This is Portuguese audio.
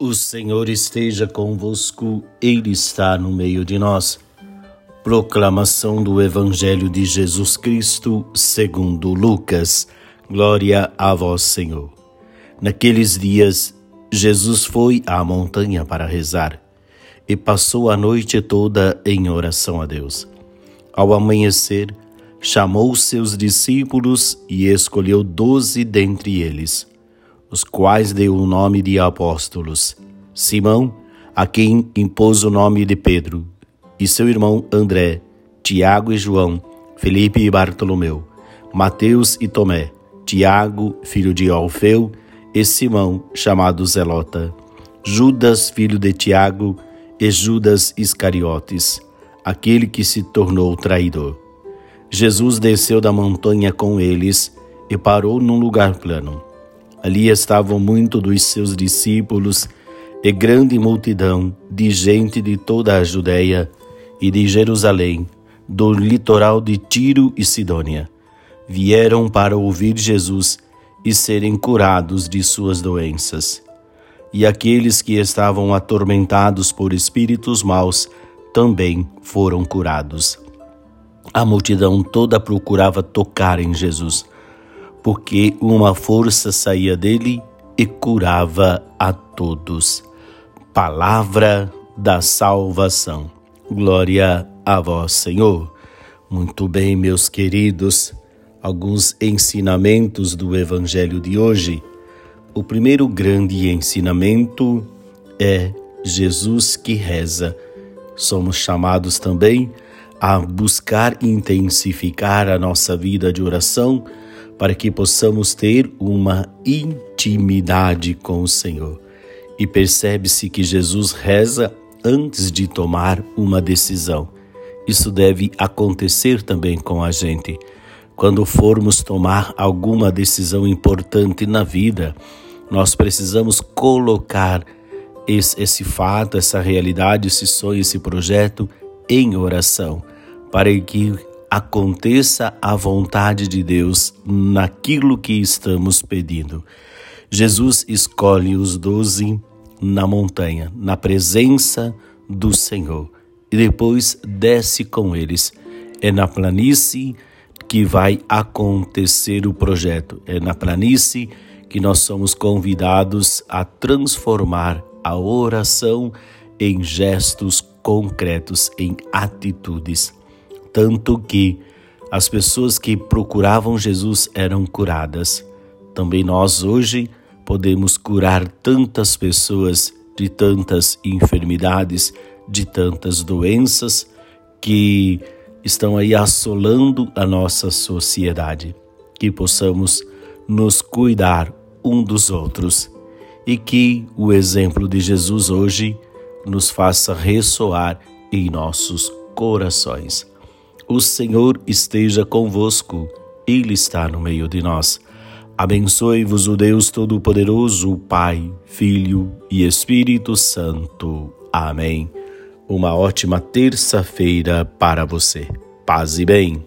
O Senhor esteja convosco, Ele está no meio de nós. Proclamação do Evangelho de Jesus Cristo, segundo Lucas. Glória a vós, Senhor. Naqueles dias, Jesus foi à montanha para rezar e passou a noite toda em oração a Deus. Ao amanhecer, chamou seus discípulos e escolheu doze dentre eles os quais deu o nome de apóstolos: Simão, a quem impôs o nome de Pedro, e seu irmão André, Tiago e João, Felipe e Bartolomeu, Mateus e Tomé, Tiago, filho de Alfeu, e Simão, chamado Zelota, Judas, filho de Tiago, e Judas Iscariotes, aquele que se tornou traidor. Jesus desceu da montanha com eles e parou num lugar plano. Ali estavam muitos dos seus discípulos e grande multidão de gente de toda a Judéia e de Jerusalém, do litoral de Tiro e Sidônia. Vieram para ouvir Jesus e serem curados de suas doenças. E aqueles que estavam atormentados por espíritos maus também foram curados. A multidão toda procurava tocar em Jesus porque uma força saía dele e curava a todos. Palavra da salvação. Glória a vós, Senhor. Muito bem, meus queridos, alguns ensinamentos do Evangelho de hoje. O primeiro grande ensinamento é Jesus que reza. Somos chamados também a buscar intensificar a nossa vida de oração para que possamos ter uma intimidade com o Senhor. E percebe-se que Jesus reza antes de tomar uma decisão. Isso deve acontecer também com a gente. Quando formos tomar alguma decisão importante na vida, nós precisamos colocar esse, esse fato, essa realidade, esse sonho, esse projeto em oração, para que aconteça a vontade de Deus naquilo que estamos pedindo. Jesus escolhe os doze na montanha, na presença do Senhor, e depois desce com eles. É na planície que vai acontecer o projeto, é na planície que nós somos convidados a transformar a oração em gestos concretos, em atitudes tanto que as pessoas que procuravam Jesus eram curadas. Também nós hoje podemos curar tantas pessoas de tantas enfermidades, de tantas doenças que estão aí assolando a nossa sociedade. Que possamos nos cuidar um dos outros e que o exemplo de Jesus hoje nos faça ressoar em nossos corações. O Senhor esteja convosco, Ele está no meio de nós. Abençoe-vos o Deus Todo-Poderoso, Pai, Filho e Espírito Santo. Amém. Uma ótima terça-feira para você. Paz e bem.